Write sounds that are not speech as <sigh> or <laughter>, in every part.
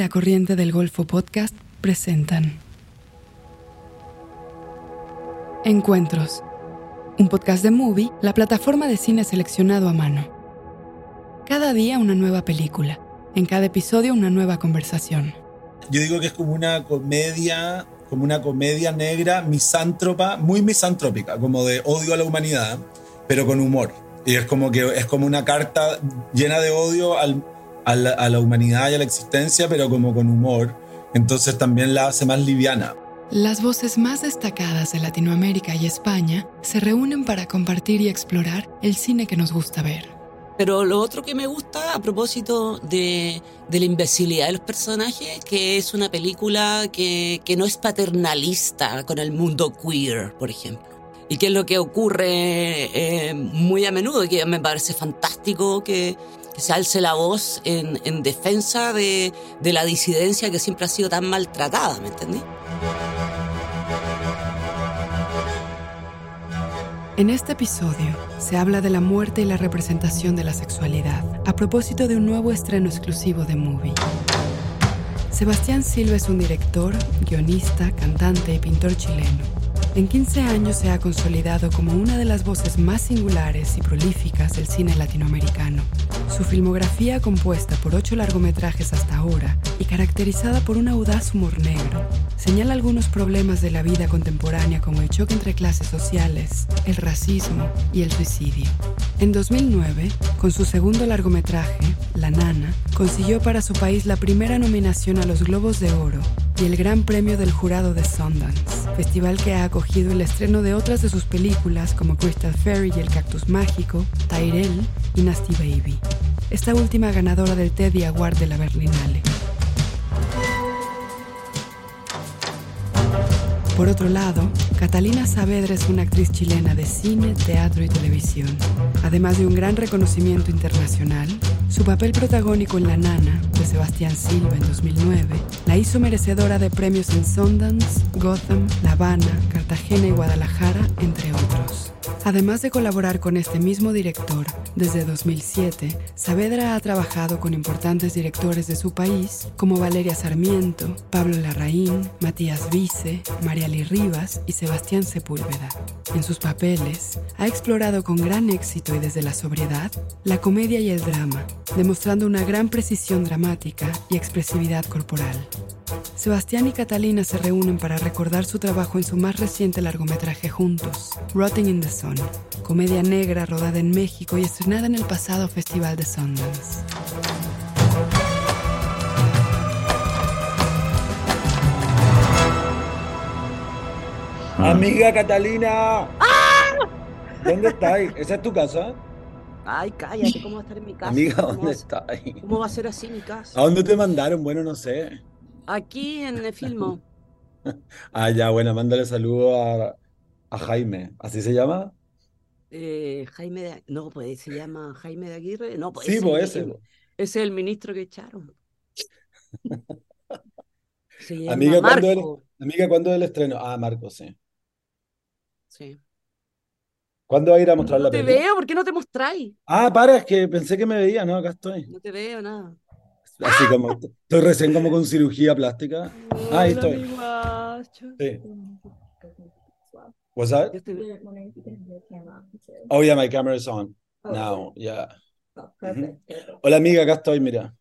La Corriente del Golfo Podcast presentan Encuentros, un podcast de Movie, la plataforma de cine seleccionado a mano. Cada día una nueva película, en cada episodio una nueva conversación. Yo digo que es como una comedia, como una comedia negra misántropa, muy misantrópica, como de odio a la humanidad, pero con humor. Y es como que es como una carta llena de odio al, a, la, a la humanidad y a la existencia, pero como con humor. Entonces también la hace más liviana. Las voces más destacadas de Latinoamérica y España se reúnen para compartir y explorar el cine que nos gusta ver. Pero lo otro que me gusta a propósito de, de la imbecilidad de los personajes, que es una película que, que no es paternalista con el mundo queer, por ejemplo. Y que es lo que ocurre eh, muy a menudo, que me parece fantástico que se alce la voz en, en defensa de, de la disidencia que siempre ha sido tan maltratada, ¿me entendí? En este episodio se habla de la muerte y la representación de la sexualidad a propósito de un nuevo estreno exclusivo de Movie. Sebastián Silva es un director, guionista, cantante y pintor chileno. En 15 años se ha consolidado como una de las voces más singulares y prolíficas del cine latinoamericano. Su filmografía, compuesta por ocho largometrajes hasta ahora y caracterizada por un audaz humor negro, señala algunos problemas de la vida contemporánea como el choque entre clases sociales, el racismo y el suicidio. En 2009, con su segundo largometraje, La Nana, consiguió para su país la primera nominación a los Globos de Oro y el Gran Premio del Jurado de Sundance, festival que ha acogido el estreno de otras de sus películas como Crystal Fairy y El Cactus Mágico, Tyrell y Nasty Baby. Esta última ganadora del Teddy Award de la Berlinale. Por otro lado, Catalina Saavedra es una actriz chilena de cine, teatro y televisión. Además de un gran reconocimiento internacional, su papel protagónico en La Nana, de Sebastián Silva en 2009, la hizo merecedora de premios en Sundance, Gotham, La Habana, Cartagena y Guadalajara, entre otros. Además de colaborar con este mismo director, desde 2007, Saavedra ha trabajado con importantes directores de su país como Valeria Sarmiento, Pablo Larraín, Matías Vice, Mariali Rivas y Sebastián Sepúlveda. En sus papeles, ha explorado con gran éxito y desde la sobriedad la comedia y el drama, demostrando una gran precisión dramática y expresividad corporal. Sebastián y Catalina se reúnen para recordar su trabajo en su más reciente largometraje juntos, Rotting in the Sun, comedia negra rodada en México y estrenada en el pasado Festival de Sundance. Amiga Catalina. ¿Dónde estás? ¿Esa es tu casa? Ay, cállate, ¿cómo va a estar en mi casa? Amiga, ¿Cómo ¿dónde estás? ¿Cómo va a ser así mi casa? ¿A dónde te mandaron? Bueno, no sé. Aquí en el Filmo. <laughs> Ah, ya, bueno, mándale saludo a, a Jaime. ¿Así se llama? Eh, Jaime de... No, pues se llama Jaime de Aguirre. No, pues Sí, ese, pues ese ese. es el ministro que echaron. <laughs> Se llama Amiga, ¿cuándo el, amiga, ¿cuándo es el estreno? Ah, Marco, sí. Sí. ¿Cuándo va a ir a mostrar No la te película? veo, ¿por qué no te mostráis? Ah, para, es que pensé que me veía, ¿no? Acá estoy. No te veo nada. Así como, estoy recién como con cirugía plástica. Ah, ahí estoy. Sí. What's that? Oh, yeah, my camera is on. Now, yeah. Ujú. Hola, amiga, acá estoy, mira.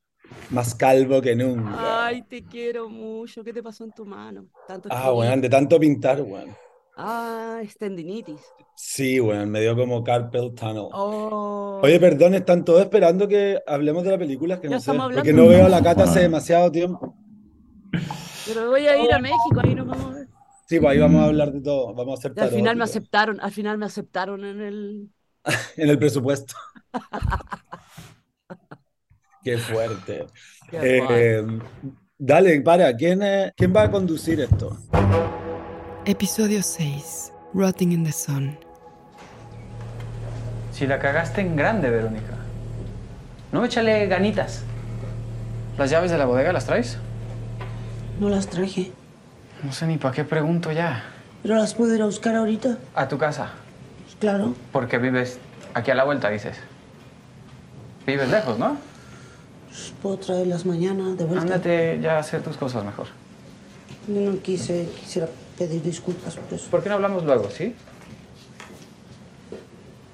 Más calvo que nunca. Ay, te quiero mucho. ¿Qué te pasó en tu mano? Tanto Ah, weón, de tanto pintar, weón. Ah, es tendinitis. Sí, weón, me dio como carpal tunnel. Oh. Oye, perdón, están todos esperando que hablemos de la película, que Ya no sé, porque no veo a la Cata hace demasiado tiempo. Pero voy a ir a México, ahí nos vamos a ver. Sí, pues ahí vamos a hablar de todo, vamos a hacer al final me aceptaron, al final me aceptaron en el. <laughs> en el presupuesto. <laughs> Qué fuerte. Qué Eh, dale, para, ¿quién, eh, ¿quién va a conducir esto? Episodio 6. Rotting in the Sun. Si la cagaste en grande, Verónica. No échale ganitas. ¿Las llaves de la bodega las traes? No las traje, No sé ni para qué pregunto ya. pero las puedo ir a buscar ahorita. A tu casa. Pues claro, Porque vives aquí a la vuelta, dices. Vives lejos, ¿no? Pues, Puedo traerlas mañana de vuelta. Ándate ya a hacer tus cosas mejor. Yo no quise, quisiera pedir disculpas por eso. ¿Por qué no hablamos luego, sí?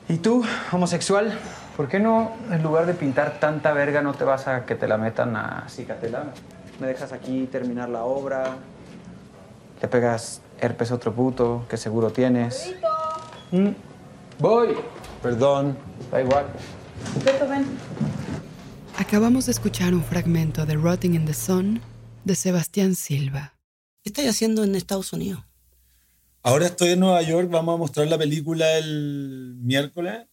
¿Y tú, homosexual? ¿Por qué no, en lugar de pintar tanta verga, no te vas a que te la metan a cicatela? Me dejas aquí terminar la obra. Le pegas herpes a otro puto, que seguro tienes. Mm, Voy. Perdón. Da igual. Acabamos de escuchar un fragmento de Rotting in the Sun de Sebastián Silva. ¿Qué estáis haciendo en Estados Unidos? Ahora estoy en Nueva York, vamos a mostrar la película el miércoles.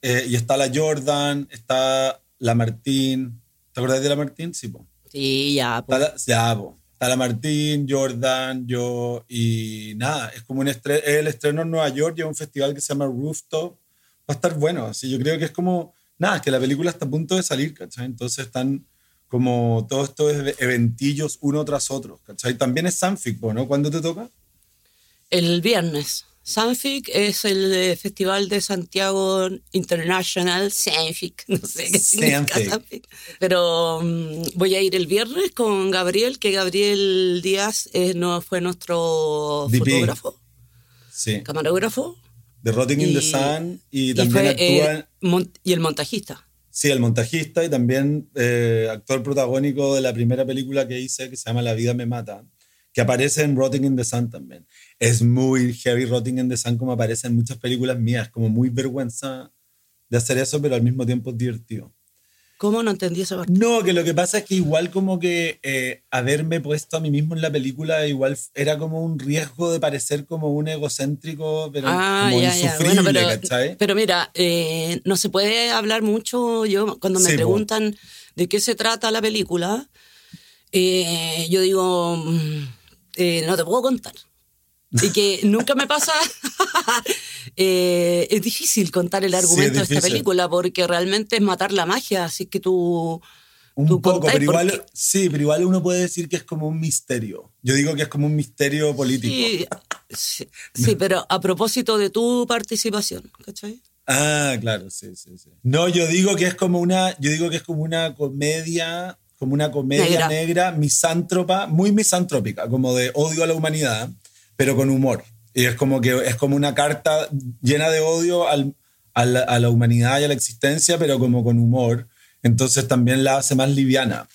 Eh, y está la Jordan, está la Martín. ¿Te acuerdas de la Martín? Sí, po. Sí, ya. Está pues. la, ya, po. Está la Martín, Jordan, yo y nada. Es como un estre- el estreno en Nueva York y es un festival que se llama Rooftop. Va a estar bueno. Así yo creo que es como. Nada, que la película está a punto de salir, ¿cachai? Entonces están como todos estos eve- eventillos uno tras otro, ¿cachai? También es Sanfic, ¿no? ¿Cuándo te toca? El viernes. Sanfic es el eh, Festival de Santiago International Sanfic. <laughs> No sé qué significa Sanfic. Sanfic. Pero mm, voy a ir el viernes con Gabriel, que Gabriel Díaz eh, no, fue nuestro DP. fotógrafo, Sí. camarógrafo. de Rotting in the Y- Sun y Y, también fue, actúa, eh, y el montajista. Sí, el montajista y también eh, actor protagónico de la primera película que hice que se llama La vida me mata, que aparece en Rotting in the Sun también. Es muy heavy Rotting in the Sun como aparece en muchas películas mías, como muy vergüenza de hacer eso, pero al mismo tiempo es divertido. ¿Cómo no entendí esa parte? No, que lo que pasa es que igual como que eh, haberme puesto a mí mismo en la película igual era como un riesgo de parecer como un egocéntrico, pero Ah, como ya, ya. insufrible, Bueno, pero, mira, eh, no se puede hablar mucho. Yo, cuando me Sí, preguntan de qué se trata la película, eh, yo digo, mm, no te puedo contar. Y que nunca me pasa. <laughs> eh, es difícil contar el Sí, es argumento de esta película porque realmente es matar la magia. Así que tú. Un tú poco, pero igual, porque- sí, pero igual uno puede decir que es como un misterio. Yo digo que es como un misterio político. Sí, sí, sí, pero a propósito de tu participación, ¿cachai? Ah, claro, sí, sí, sí. No, yo digo que es como una, yo digo que es como una comedia, como una comedia Negra. negra, misántropa, muy misantrópica, como de odio a la humanidad, pero con humor. Y es como que es como una carta llena de odio al- a, la, a la humanidad y a la existencia, pero como con humor. Entonces también la hace más liviana.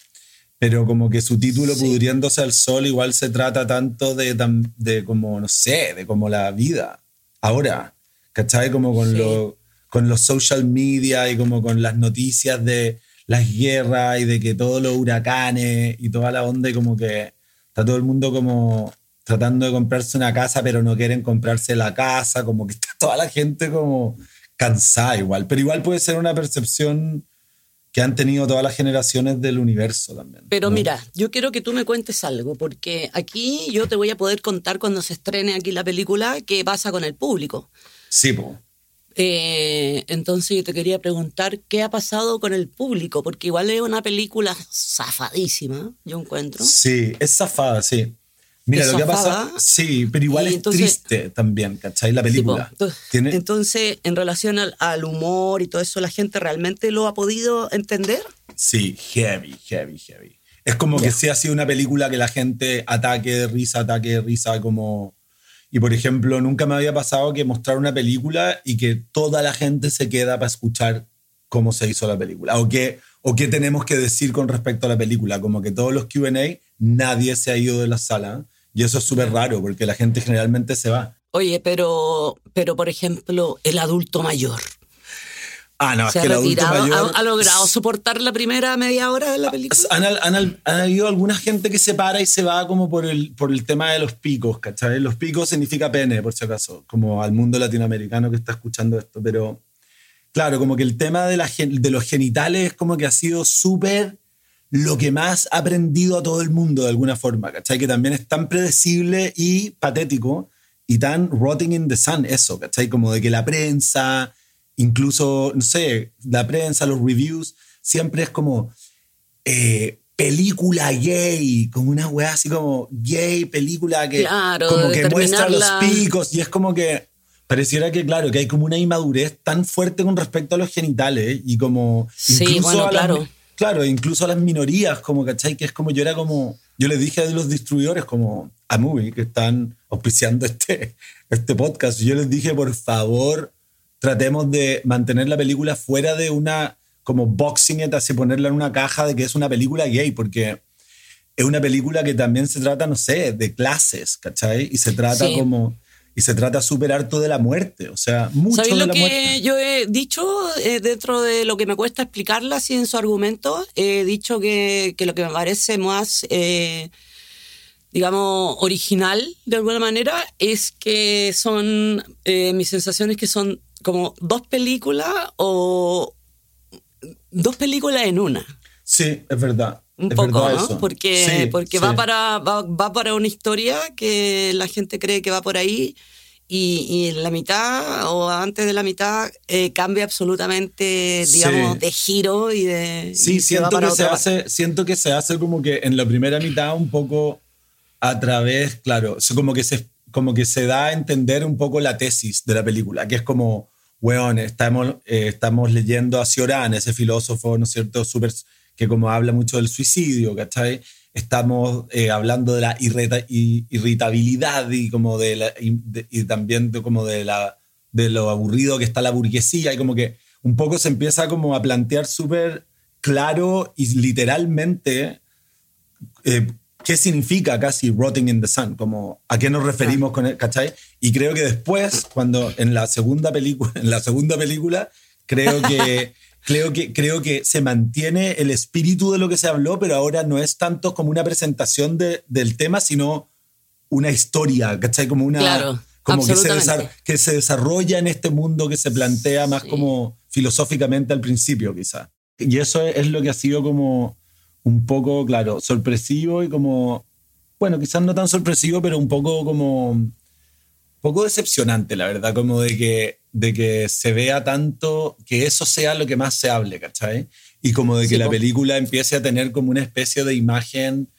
Pero como que su título, Sí. Pudriéndose al Sol, igual se trata tanto de, de como, no sé, de como la vida. Ahora, ¿cachai? Como con, Sí. lo- con los social media y como con las noticias de las guerras y de que todos los huracanes y toda la onda y como que está todo el mundo como tratando de comprarse una casa pero no quieren comprarse la casa, como que está toda la gente como cansada igual, pero igual puede ser una percepción que han tenido todas las generaciones del universo también. Pero ¿no? mira, yo quiero que tú me cuentes algo, porque aquí yo te voy a poder contar cuando se estrene aquí la película qué pasa con el público. Sí, po. Eh, entonces yo te quería preguntar qué ha pasado con el público, porque igual es una película zafadísima, yo encuentro. Sí, es zafada, sí. Mira, lo que ha pasado, sí, pero igual es entonces- triste también, ¿cachai? La Sí, po. película. Entonces, entonces, en relación al, al humor y todo eso, ¿la gente realmente lo ha podido entender? Sí, heavy, heavy, heavy. Es como que Ya. sí ha sido una película que la gente ataque de risa, ataque de risa, como... Y por ejemplo, nunca me había pasado que mostrar una película y que toda la gente se queda para escuchar cómo se hizo la película. O qué, o qué tenemos que decir con respecto a la película. Como que todos los QA, nadie se ha ido de la sala. Y eso es súper raro porque la gente generalmente se va. Oye, pero, pero por ejemplo, el adulto mayor. Ah, no, ¿Se es ha que el adulto mayor... ¿Ha, ha logrado soportar la primera media hora de la película? Han, han- han- han habido alguna gente que se para y se va como por el, por el tema de los picos, ¿cachai? Los picos significa pene, por si acaso, como al mundo latinoamericano que está escuchando esto, pero claro, como que el tema de, la, de los genitales es como que ha sido súper lo que más ha aprendido a todo el mundo de alguna forma, ¿cachai? Que también es tan predecible y patético y tan rotting in the sun eso, ¿cachai? Como de que la prensa, incluso, no sé, la prensa, los reviews, siempre es como eh, película gay, como una weá así como gay, película que Claro, como que muestra los picos y es como que pareciera que claro, que hay como una inmadurez tan fuerte con respecto a los genitales y como Sí, incluso bueno, a las- claro. Claro, incluso a las minorías, como, ¿cachai? Que es como yo era como, yo les dije a los distribuidores como a Movie, que están auspiciando este, <laughs> este podcast, yo les dije, por favor, tratemos de mantener la película fuera de una, como boxing it, así ponerla en una caja de que es una película gay, porque es una película que también se trata, no sé, de clases, ¿cachai? Y se trata Sí. como, y se trata súper harto de la muerte, o sea, mucho ¿Sabéis de lo la que muerte. yo he dicho eh, dentro de lo que me cuesta explicarla así en su argumento? He dicho que, que lo que me parece más, eh, digamos, original de alguna manera es que son, eh, mis sensaciones que son como dos películas o dos películas en una. Sí, es verdad. Un es poco, ¿no? eso. Porque, Sí, porque sí. va, para, va, va para una historia que la gente cree que va por ahí y, y en la mitad o antes de la mitad eh, cambia absolutamente, Sí. digamos, de giro y de... Sí, y siento que, se parte. hace, siento que se hace como que en la primera mitad un poco a través, claro, como que se, como que se da a entender un poco la tesis de la película, que es como, weón, estamos, eh, estamos leyendo a Cioran, ese filósofo, ¿no es cierto?, súper que como habla mucho del suicidio, ¿cachai? Estamos eh, hablando de la irritabilidad y como de, la, y, de- y también de como de la de lo aburrido que está la burguesía y como que un poco se empieza como a plantear súper claro y literalmente eh, qué significa casi rotting in the sun, como a qué nos referimos con el, ¿cachai? Y creo que después, cuando en la segunda película, <laughs> en la segunda película, creo que, <laughs> creo que, creo que se mantiene el espíritu de lo que se habló, pero ahora no es tanto como una presentación de- del tema, sino una historia, ¿cachai? Como una... Claro, como que se, que se desarrolla en este mundo que se plantea más Sí. como filosóficamente al principio, quizá. Y eso es, es lo que ha sido como un poco, claro, sorpresivo y como, bueno, quizás no tan sorpresivo, pero un poco como, un poco decepcionante, la verdad, como de que, de que se vea tanto, que eso sea lo que más se hable, ¿cachai? Y como de que Sí, la película empiece a tener como una especie de imagen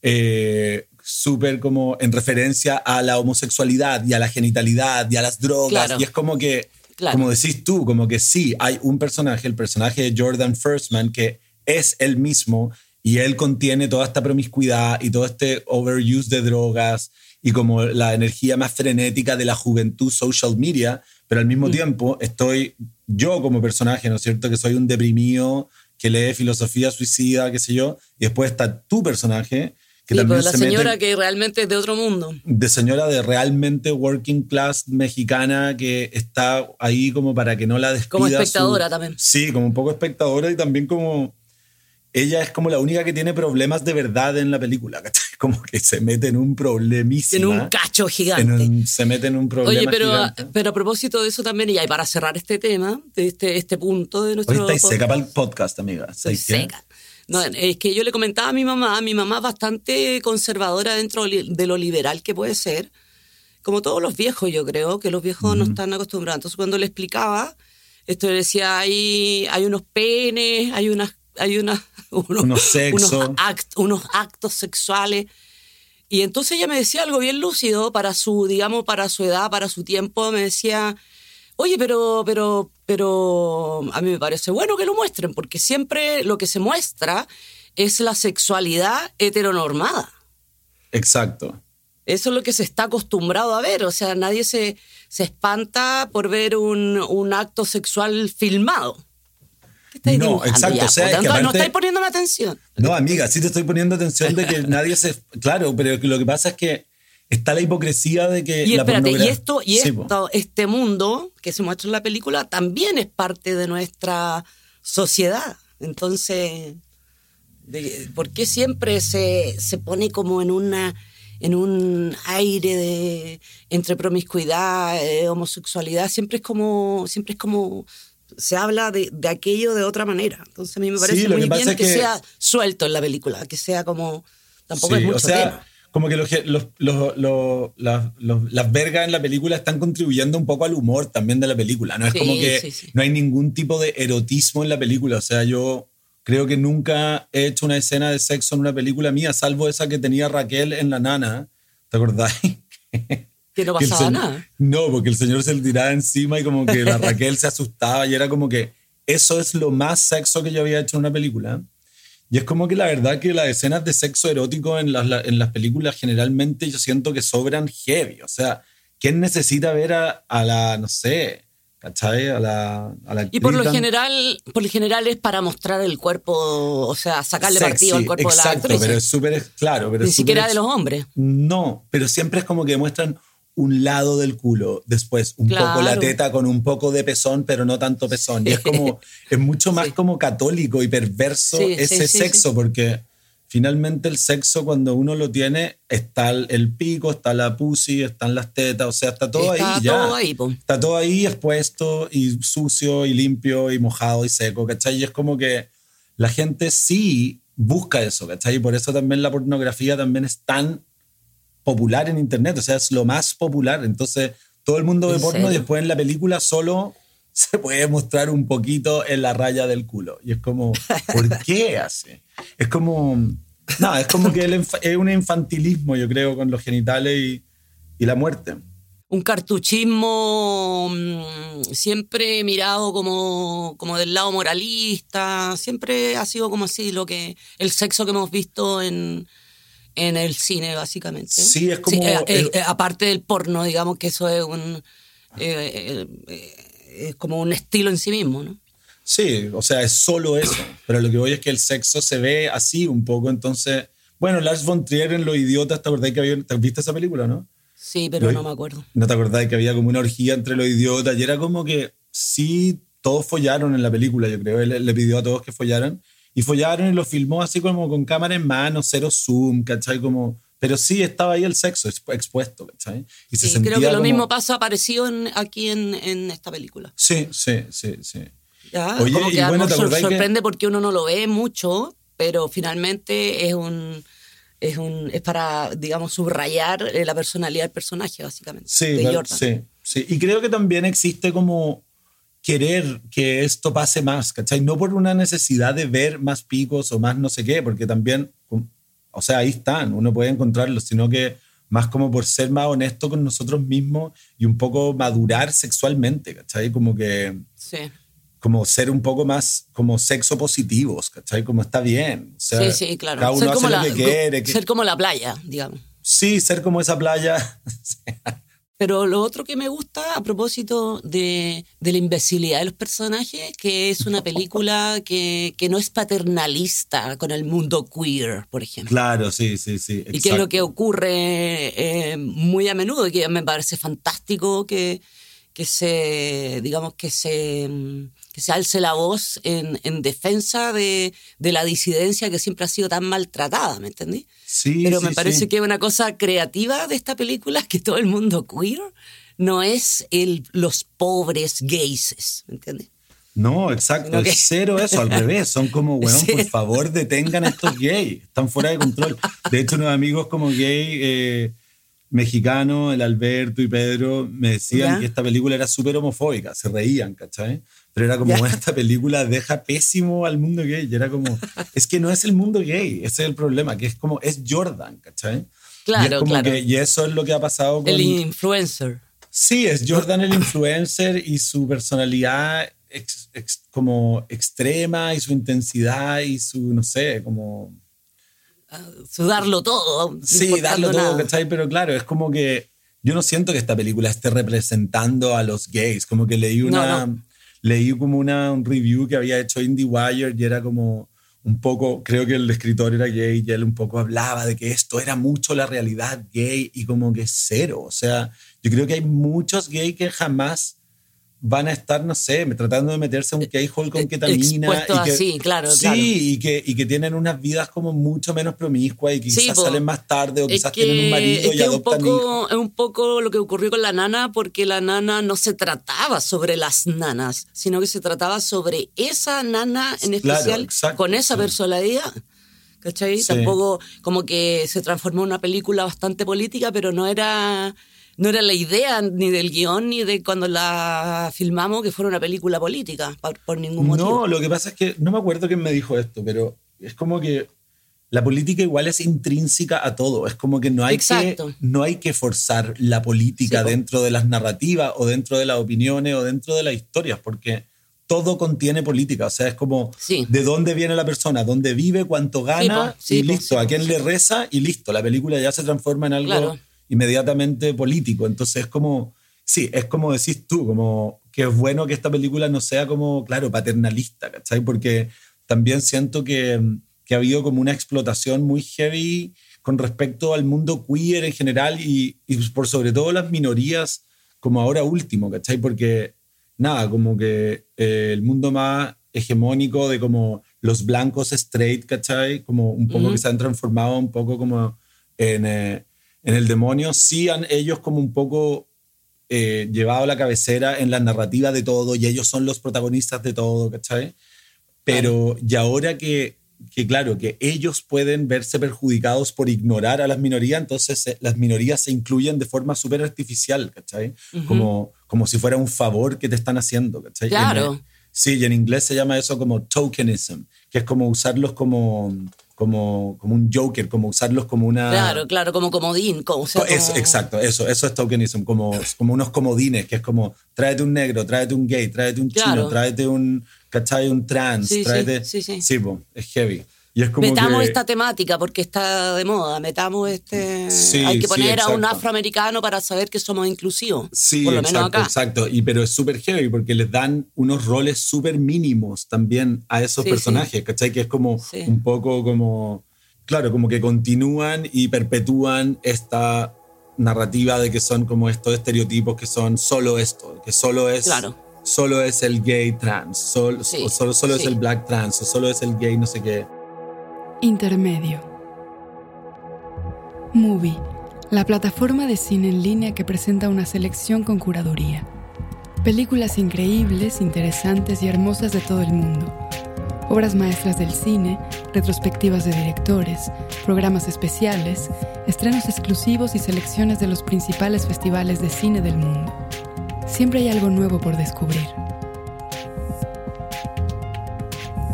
eh, súper como en referencia a la homosexualidad y a la genitalidad y a las drogas. Claro. Y es como que, Claro. como decís tú, como que sí, hay un personaje, el personaje de Jordan Firstman, que es el mismo y él contiene toda esta promiscuidad y todo este overuse de drogas y como la energía más frenética de la juventud social media, pero al Mm. mismo tiempo estoy yo como personaje, ¿no es cierto? Que soy un deprimido que lee filosofía suicida, qué sé yo, y después está tu personaje que Sí, también pues la se mete señora que realmente es de otro mundo. de señora de realmente working class mexicana que está ahí como para que no la despida. Como su- espectadora también. Sí, como un poco espectadora y también como ella es como la única que tiene problemas de verdad en la película, ¿cachai? <laughs> Como que se mete en un problemísimo. Tiene un cacho gigante. En un- se mete en un problema Oye, pero, gigante. pero a propósito de eso también, y ahí para cerrar este tema, de este, este punto de Hoy nuestro estáis podcast, seca para el podcast, amiga. Estoy seca. No, es que yo le comentaba a mi mamá, mi mamá es bastante conservadora dentro de lo liberal que puede ser, como todos los viejos, yo creo, que los viejos no están acostumbrados. Entonces, cuando le explicaba, esto le decía, hay, hay unos penes, hay unas, hay <laughs> unos, Unos sexos. unos act- unos actos sexuales. Y entonces ella me decía algo bien lúcido para su, digamos, para su edad, para su tiempo, me decía, oye, pero, pero, pero a mí me parece bueno que lo muestren, porque siempre lo que se muestra es la sexualidad heteronormada. Exacto. Eso es lo que se está acostumbrado a ver. O sea, nadie se, se espanta por ver un, un acto sexual filmado. ¿Qué estáis No, dibujando exacto, ya, o sea, es que no aparte- estáis poniendo la atención. No, amiga, sí te estoy poniendo atención de que nadie se. Claro, pero que lo que pasa es que está la hipocresía de que. Y la espérate, y esto, y Sí, po. esto, este mundo que se muestra en la película también es parte de nuestra sociedad. Entonces, de- ¿por qué siempre se, se pone como en una en un aire de entre promiscuidad, eh, homosexualidad? Siempre es como, siempre es como se habla de, de aquello de otra manera. Entonces a mí me parece Sí, muy que bien que, que- sea suelto en la película, que sea como tampoco Sí, es mucho o sea, tema. como que los, los, los, las, las vergas en la película están contribuyendo un poco al humor también de la película. No es Sí, como que no hay ningún tipo de erotismo en la película. O sea, yo creo que nunca he hecho una escena de sexo en una película mía, salvo esa que tenía Raquel en La Nana. ¿Te acordáis? <laughs> Que no Que pasaba señor- nada. No, porque el señor se le tiraba encima y como que la Raquel se asustaba y era como que eso es lo más sexo que yo había hecho en una película. Y es como que la verdad que las escenas de sexo erótico en las, en las películas generalmente yo siento que sobran heavy. O sea, ¿quién necesita ver a, a la, no sé, ¿cachai? A la, a la Y por lo general, por lo general es para mostrar el cuerpo, o sea, sacarle sexy? partido al cuerpo de la Exacto, actriz. pero es súper, claro. Pero Ni siquiera de los hombres. No, pero siempre es como que muestran un lado del culo, después un poco la teta con un poco de pezón, pero no tanto pezón. Y es como, es mucho más Sí. como católico y perverso Sí, ese sí, sexo, porque finalmente el sexo cuando uno lo tiene, está el, pico, está la pussy, están las tetas, o sea, está todo Está ahí ya. todo ahí, po. Está todo ahí expuesto y sucio y limpio y mojado y seco, ¿cachai? Y es como que la gente sí busca eso, ¿cachai? Y por eso también la pornografía también es tan popular en Internet, o sea, es lo más popular. Entonces, todo el mundo ve ¿En porno y después en la película solo <laughs> se puede mostrar un poquito en la raya del culo. Y es como, ¿por <laughs> qué hace? Es como, no, es como que es un infantilismo, yo creo, con los genitales y, y la muerte. un cartuchismo mm, siempre mirado como, como del lado moralista, siempre ha sido como así lo que el sexo que hemos visto en, en el cine, básicamente. Sí, es como eh, eh, el- eh, aparte del porno, digamos que eso es un eh, eh, es como un estilo en sí mismo, ¿no? Sí, o sea, es solo eso. Pero lo que voy es que el sexo se ve así un poco. Entonces, bueno, Lars von Trier en Los Idiotas, ¿te acordás que había, ¿te viste esa película, no? Sí, pero no me acuerdo. ¿No te acordás que había como una orgía entre los idiotas? Y era como que sí, todos follaron en la película, yo creo. Él le pidió a todos que follaran. Y follaron y lo filmó así como con cámara en mano, cero zoom, ¿cachai? Como, pero sí estaba ahí el sexo expu- expuesto, ¿cachai? Y se Sí, sentía creo que lo como- mismo pasa parecido en- aquí en, en esta película. Sí, sí, sí, sí. ¿ya? Oye, como y que a lo bueno, ¿te acordás que- sorprende porque uno no lo ve mucho, pero finalmente es un es un es para digamos subrayar eh, la personalidad del personaje básicamente Sí, de Jordan. sí, sí. Y creo que también existe como querer que esto pase más, ¿cachai? No por una necesidad de ver más picos o más no sé qué, porque también, o sea, ahí están, uno puede encontrarlos, sino que más como por ser más honesto con nosotros mismos y un poco madurar sexualmente, ¿cachai? Como que, Sí. como ser un poco más como sexo positivos, ¿cachai? Como está bien. O sea, sí, sí, claro. Cada uno ser, hace como lo la, que quiere. que- ser como la playa, digamos. sí, ser como esa playa. <laughs> Pero lo otro que me gusta a propósito de, de la imbecilidad de los personajes, que es una película que, que no es paternalista con el mundo queer, por ejemplo. claro, sí, sí, sí. Y que es lo que ocurre eh, muy a menudo y que me parece fantástico que, que se, digamos, que se, mm, que se alce la voz en, en defensa de, de la disidencia que siempre ha sido tan maltratada, ¿me entendí? Sí, Pero sí, me parece sí. que una cosa creativa de esta película es que todo el mundo queer no es el, los pobres gayses, ¿me entiendes? No, exacto, que- es cero eso, al revés. <laughs> Son como, weón, por favor, detengan a estos gays. Están fuera de control. De hecho, unos amigos como gay eh, mexicanos, el Alberto y Pedro, me decían Ya. que esta película era súper homofóbica. Se reían, ¿cachai? Pero era como. "Bueno, <laughs> esta película deja pésimo al mundo gay. Y era como, <laughs> es que no es el mundo gay, ese es el problema, que es como, es Jordan, ¿cachai? y, es Claro, como claro. que- y eso es lo que ha pasado con... El influencer. Sí, es Jordan el influencer y su personalidad ex- ex- como extrema y su intensidad y su, no sé, como... Sudarlo todo. no Sí, importando darlo todo, nada. ¿cachai? Pero claro, es como que yo no siento que esta película esté representando a los gays, como que leí una... No, Leí como una, un review que había hecho IndieWire y era como un poco, creo que el escritor era gay y él un poco hablaba de que esto era mucho la realidad gay y como que cero. O sea, yo creo que hay muchos gays que jamás van a estar, no sé, tratando de meterse a un gay hole con ketamina. Expuestos y que, así, claro, Sí, claro. Y, que, y que tienen unas vidas como mucho menos promiscuas y que Sí, quizás po. salen más tarde o quizás que, tienen un marido y un adoptan hijos. poco, es un poco lo que ocurrió con la nana, porque la nana no se trataba sobre las nanas, sino que se trataba sobre esa nana en Claro, especial, exacto, con esa sí. personalidad. ¿Cachai? Sí. Tampoco como que se transformó en una película bastante política, pero no era, no era la idea ni del guion ni de cuando la filmamos que fuera una película política, por, por ningún motivo. No, lo que pasa es que no me acuerdo quién me dijo esto, pero es como que la política igual es intrínseca a todo. Es como que no hay, que, no hay que forzar la política Sí, dentro de las narrativas o dentro de las opiniones o dentro de las historias, porque todo contiene política. O sea, es como Sí. de dónde viene la persona, dónde vive, cuánto gana po, sí, y po, listo. sí, a quién le reza y listo. La película ya se transforma en algo Claro. Inmediatamente político. Entonces es como, sí, es como decís tú, como que es bueno que esta película no sea como, claro, paternalista, ¿cachai? Porque también siento que, que ha habido como una explotación muy heavy con respecto al mundo queer en general y, y por sobre todo las minorías como ahora último, ¿cachai? Porque nada, como que eh, el mundo más hegemónico de como los blancos straight, ¿cachai? Como un poco Ujú. que se han transformado un poco como en, eh, en el demonio, sí han ellos como un poco eh, llevado la cabecera en la narrativa de todo y ellos son los protagonistas de todo, ¿cachai? Pero y ahora que, que, claro, que ellos pueden verse perjudicados por ignorar a las minorías, entonces eh, las minorías se incluyen de forma súper artificial, ¿cachai? como, como si fuera un favor que te están haciendo, ¿cachai? Claro. En, sí, y en inglés se llama eso como tokenism, que es como usarlos como, como, como un joker, como usarlos como una... Claro, claro, como comodín. Como, o sea, Co- eso, como- exacto, eso, eso es tokenism, como, como unos comodines, que es como tráete un negro, tráete un gay, tráete un chino, Claro. tráete un, ¿cachai? Un trans, Sí, sí, tráete... sí, sí. po, es heavy. Y es como Metamos que- esta temática porque está de moda, metamos este... Sí, Hay que sí, poner a un afroamericano para saber que somos inclusivos. Sí, por lo menos exacto, acá. exacto. Y, pero es súper heavy porque les dan unos roles súper mínimos también a esos Sí, personajes, ¿cachai? Que es como Sí. un poco como, claro, como que continúan y perpetúan esta narrativa de que son como estos estereotipos que son solo esto, que solo es, Claro. solo es el gay trans, sol- Sí, o solo, solo es sí. el black trans, o solo es el gay no sé qué. Intermedio. Movie, la plataforma de cine en línea que presenta una selección con curaduría. Películas increíbles, interesantes y hermosas de todo el mundo. Obras maestras del cine, retrospectivas de directores, programas especiales, estrenos exclusivos y selecciones de los principales festivales de cine del mundo. Siempre hay algo nuevo por descubrir.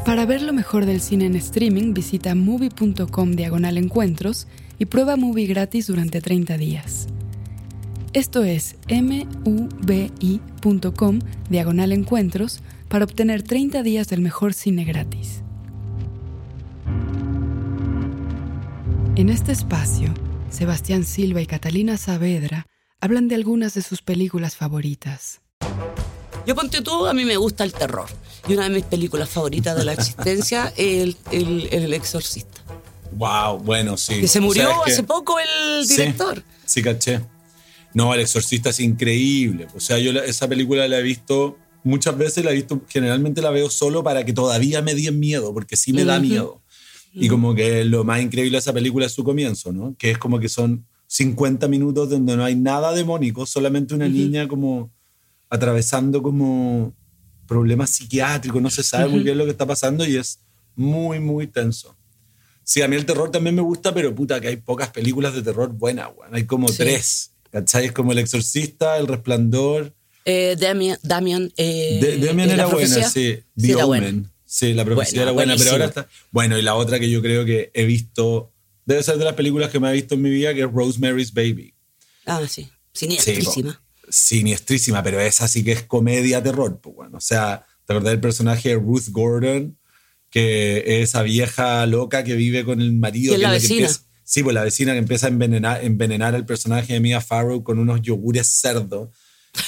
Para ver lo mejor del cine en streaming, visita movie.com diagonal encuentros y prueba movie gratis durante 30 días. Esto es mubi.com diagonal encuentros para obtener 30 días del mejor cine gratis. En este espacio, Sebastián Silva y Catalina Saavedra hablan de algunas de sus películas favoritas. Yo ponte tú, a mí me gusta el terror. Y una de mis películas favoritas de la existencia <laughs> es el, el, el Exorcista. Wow, bueno, sí. Que se O murió sea, es que- hace poco el director. Sí, caché. No, El Exorcista es increíble. O sea, yo la- esa película la he visto muchas veces, la he visto, generalmente la veo solo para que todavía me den miedo, porque sí me da miedo. Y como que lo más increíble de esa película es su comienzo, ¿no? Que es como que son 50 minutos donde no hay nada demónico, solamente una niña como atravesando como problemas psiquiátricos, no se sabe muy bien lo que está pasando y es muy, muy tenso. Sí, a mí el terror también me gusta, pero puta, que hay pocas películas de terror buenas, weón. Hay como Sí. tres, ¿cachai? Es como El Exorcista, El Resplandor. Eh, Damian, Damian, eh, De- Demian eh, era buena, sí. Sí, The era Omen. buena. Sí, la profecía Buena, era buena, pero ahora está... Bueno, y la otra que yo creo que he visto, debe ser de las películas que me he visto en mi vida, que es Rosemary's Baby. Ah, sí. Sí, Siniestrísima. Siniestrísima, pero esa sí que es comedia terror, pues bueno. O sea, ¿te acordás del personaje de Ruth Gordon? Que es esa vieja loca que vive con el marido. Que es la que vecina. empieza- sí, pues la vecina que empieza a envenenar, envenenar al personaje de Mia Farrow con unos yogures cerdo.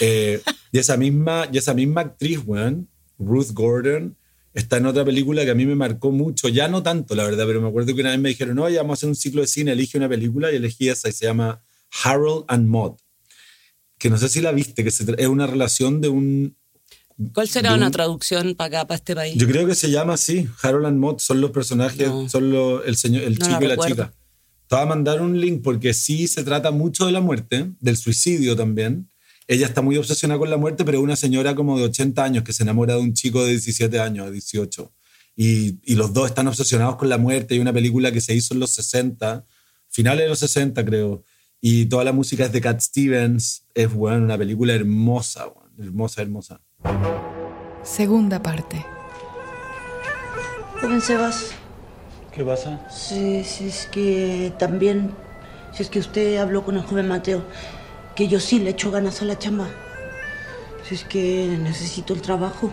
Eh, y, esa misma, y esa misma actriz, weón, Ruth Gordon, está en otra película que a mí me marcó mucho. Ya no tanto, la verdad, pero me acuerdo que una vez me dijeron, no, ya vamos a hacer un ciclo de cine, elige una película y elegí esa y se llama Harold and Maude que no sé si la viste, que se es una relación de un... ¿Cuál será de una un- traducción para acá, para este país? Yo creo que se llama así, Harold and Maude, son los personajes, No. son los- el, señor, el No chico y la chica. Te voy a mandar un link porque sí se trata mucho de la muerte, del suicidio también. Ella está muy obsesionada con la muerte, pero es una señora como de 80 años que se enamora de un chico de 17 años, de 18. Y, y los dos están obsesionados con la muerte. Hay una película que se hizo en los 60, finales de los 60 creo, y toda la música es de Cat Stevens. Es bueno, una película hermosa, weón, hermosa, hermosa. Segunda parte. Joven Sebas, ¿Qué pasa? si, si es que también, si es que usted habló con el joven Mateo, que yo sí le echo ganas a la chamba. Si es que necesito el trabajo.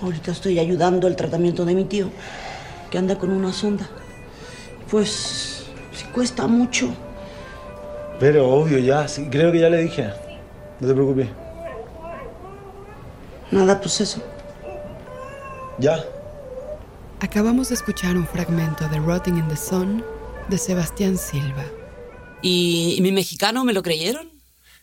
Ahorita estoy ayudando al tratamiento de mi tío, que anda con una sonda. Pues sí cuesta mucho. Pero obvio, ya, sí, creo que ya le dije. No te preocupes. Nada, pues eso. Ya. Acabamos de escuchar un fragmento de Rotting in the Sun de Sebastián Silva. ¿Y, y mi mexicano me lo creyeron?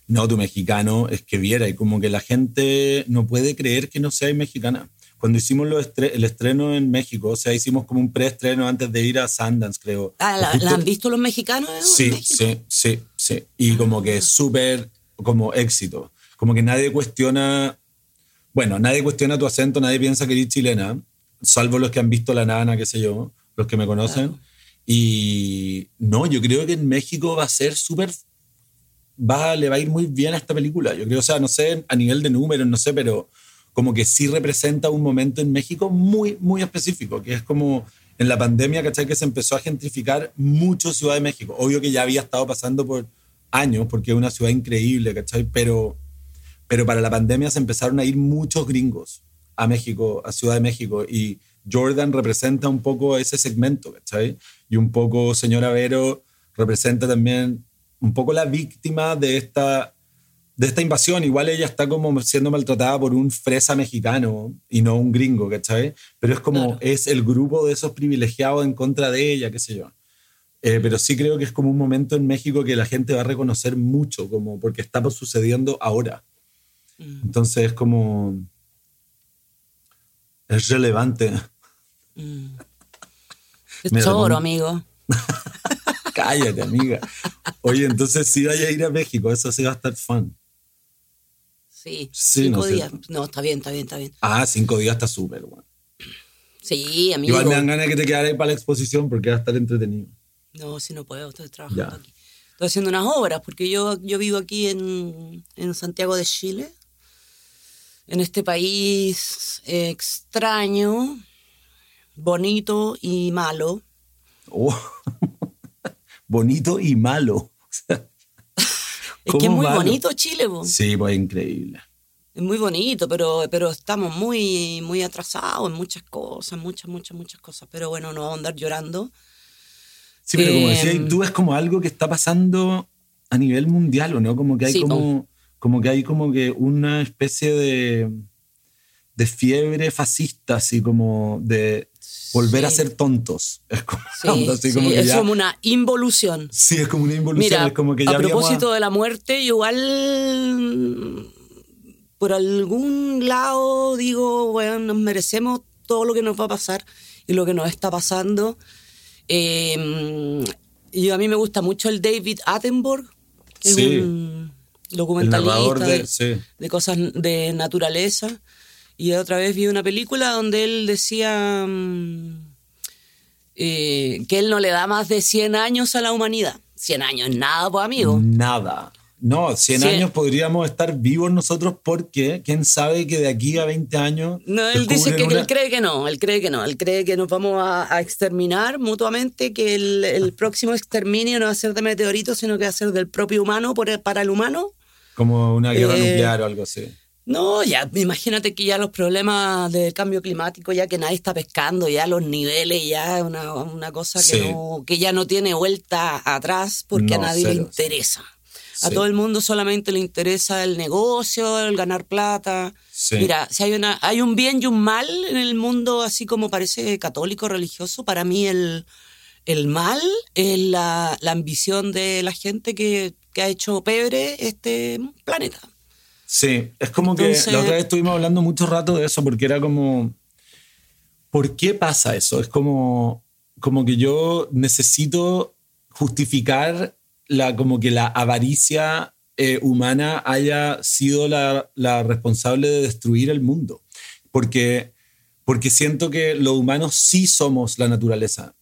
No, tu mexicano es que viera y como que la gente no puede creer que no seas mexicana. Cuando hicimos lo estre- el estreno en México, o sea, hicimos como un preestreno antes de ir a Sundance, creo. Ah, ¿la, la han visto los mexicanos? Sí, sí, sí, sí. Y como que es súper como éxito. Como que nadie cuestiona, bueno, nadie cuestiona tu acento, nadie piensa que eres chilena, salvo los que han visto La Nana, qué sé yo, los que me conocen. Y no, yo creo que en México va a ser súper, va, le va a ir muy bien a esta película. Yo creo, o sea, no sé, a nivel de números, no sé, pero como que sí representa un momento en México muy, muy específico, que es como en la pandemia, ¿cachai? Que se empezó a gentrificar mucho Ciudad de México. Obvio que ya había estado pasando por años, porque es una ciudad increíble, ¿cachai? Pero, pero para la pandemia se empezaron a ir muchos gringos a México, a Ciudad de México, y Jordan representa un poco ese segmento, ¿cachai? Y un poco Señora Vero representa también un poco la víctima de esta, de esta invasión. Igual ella está como siendo maltratada por un fresa mexicano y no un gringo, ¿cachai? Pero es como, Claro. es el grupo de esos privilegiados en contra de ella, qué sé yo. Eh, pero sí creo que es como un momento en México que la gente va a reconocer mucho, como porque está sucediendo ahora. Mm. Entonces es como... Es relevante. Es <laughs> Mira, choro, amigo. <laughs> Cállate, amiga. Oye, entonces sí vaya a ir a México, eso sí va a estar fun. Sí, Sí, cinco no sé. días. No, está bien, está bien, está bien. Ah, cinco días está súper, bueno. Sí, amigo. Igual me dan ganas de que te quedaras para la exposición porque va a estar entretenido. No, si no puedo, estoy trabajando Ya. aquí. Estoy haciendo unas obras porque yo, yo vivo aquí en, en Santiago de Chile, en este país extraño, bonito y malo. Oh. <laughs> Bonito y malo. <laughs> Es que es ¿Cómo muy bonito Chile, po. Sí, pues increíble. es muy bonito, pero, pero estamos muy, muy atrasados en muchas cosas, muchas, muchas, muchas cosas. Pero bueno, no vamos a andar llorando. Sí, pero como Eh, decías, tú es como algo que está pasando a nivel mundial, ¿o no? Como que hay Sí, como, como que hay como que una especie de, de fiebre fascista, así como de volver a Sí. ser tontos. <laughs> Es como, Sí, onda, así sí, como que es ya- como una involución. Sí, es como una involución. Mira, es como que ya a propósito de la muerte, igual por algún lado digo, bueno, nos merecemos todo lo que nos va a pasar y lo que nos está pasando. Eh, y a mí me gusta mucho el David Attenborough, que es un documentalista de, de cosas de naturaleza. Y otra vez vi una película donde él decía mm, eh, que él no le da más de 100 años a la humanidad. 100 años nada, pues amigo. Nada. No, 100 Cien. años podríamos estar vivos nosotros porque quién sabe que de aquí a 20 años. No, él dice que una- él cree que no, él cree que no, él cree que nos vamos a, a exterminar mutuamente, que el, el <laughs> próximo exterminio no va a ser de meteoritos, sino que va a ser del propio humano por, para el humano. Como una guerra Eh, nuclear o algo así. No, ya, imagínate que ya los problemas del cambio climático, ya que nadie está pescando, ya los niveles, ya es una, una cosa que, Sí. no, que ya no tiene vuelta atrás porque No, a nadie le interesa. A Sí. todo el mundo solamente le interesa el negocio, el ganar plata. Sí. Mira, si hay, una, hay un bien y un mal en el mundo, así como parece católico, religioso, para mí el, el mal es la, la ambición de la gente que, que ha hecho pebre este planeta. Sí, es como Entonces- que la otra vez estuvimos hablando mucho rato de eso porque era como, ¿por qué pasa eso? Es como, como que yo necesito justificar la, como que la avaricia eh, humana haya sido la, la responsable de destruir el mundo. Porque, porque siento que los humanos sí somos la naturaleza.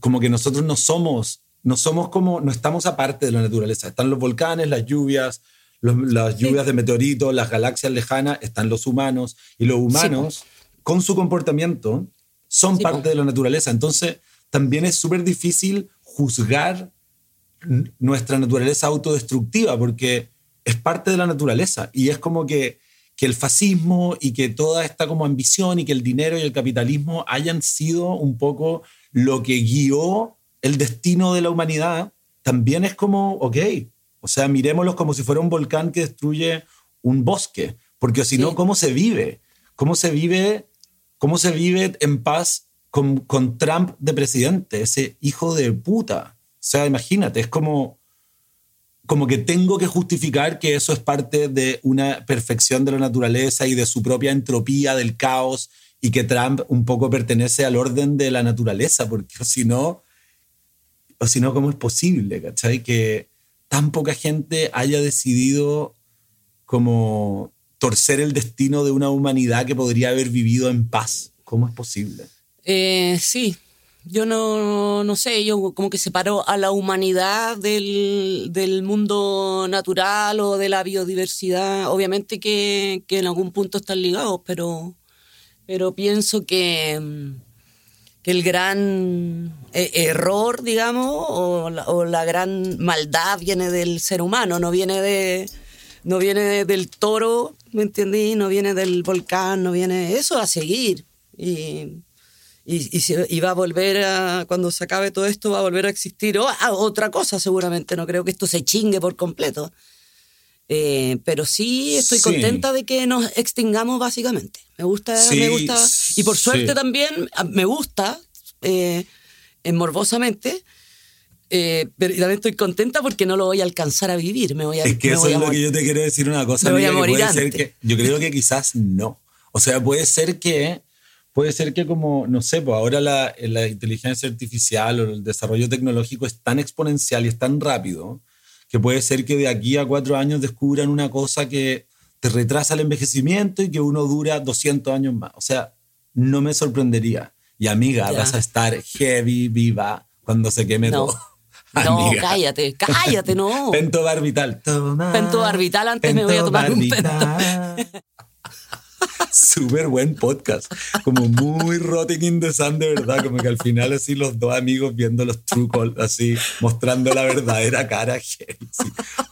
Como que nosotros no somos, no somos como, no estamos aparte de la naturaleza. Están los volcanes, las lluvias, los- las lluvias de meteoritos, las galaxias lejanas, están los humanos. Y los humanos, con su comportamiento, son Sí, parte de la naturaleza. Entonces, también es súper difícil juzgar nuestra naturaleza autodestructiva porque es parte de la naturaleza y es como que que el fascismo y que toda esta como ambición y que el dinero y el capitalismo hayan sido un poco lo que guió el destino de la humanidad, también es como, ok, o sea, miremoslos como si fuera un volcán que destruye un bosque, porque si no, ¿cómo se vive? ¿Cómo se vive, cómo se vive en paz con, con Trump de presidente, ese hijo de puta? O sea, imagínate, es como, como que tengo que justificar que eso es parte de una perfección de la naturaleza y de su propia entropía, del caos, y que Trump un poco pertenece al orden de la naturaleza, porque <laughs> si no, o si no, ¿cómo es posible, cachai? Que tan poca gente haya decidido como torcer el destino de una humanidad que podría haber vivido en paz. ¿Cómo es posible? Eh, sí, yo no, no sé, yo como que separo a la humanidad del, del, mundo natural o de la biodiversidad. Obviamente que, que en algún punto están ligados, pero, pero pienso que, que el gran eh, error, digamos, o la, o la, gran maldad viene del ser humano, no viene de no viene del toro, ¿me entendí? No viene del volcán, no viene eso a seguir. Y y, y, va a volver a, cuando se acabe todo esto, va a volver a existir o, a otra cosa seguramente, no creo que esto se chingue por completo. Eh, pero sí estoy sí. contenta de que nos extingamos básicamente. Me gusta, sí, me gusta, y por suerte sí. también me gusta, eh, morbosamente, eh, pero también estoy contenta porque no lo voy a alcanzar a vivir. Me voy a, es que eso es lo que yo te quiero decir una cosa. Me voy a morir puede ser que, yo creo que quizás no. O sea, puede ser que puede ser que como, no sé, pues ahora la, la, inteligencia artificial o el desarrollo tecnológico es tan exponencial y es tan rápido que puede ser que de aquí a cuatro años descubran una cosa que te retrasa el envejecimiento y que uno dura 200 años más. O sea, no me sorprendería. Y amiga, ya. vas a estar heavy, viva, cuando se queme no. todo. No, <laughs> cállate, cállate, no. <laughs> Pentobarbital. Toma, pentobarbital, antes me voy a tomar un pento. <laughs> Súper buen podcast. Como muy rotting in the sun, de verdad. Como que al final, así, los dos amigos viendo los true calls, así, mostrando la verdadera cara heavy. Sí.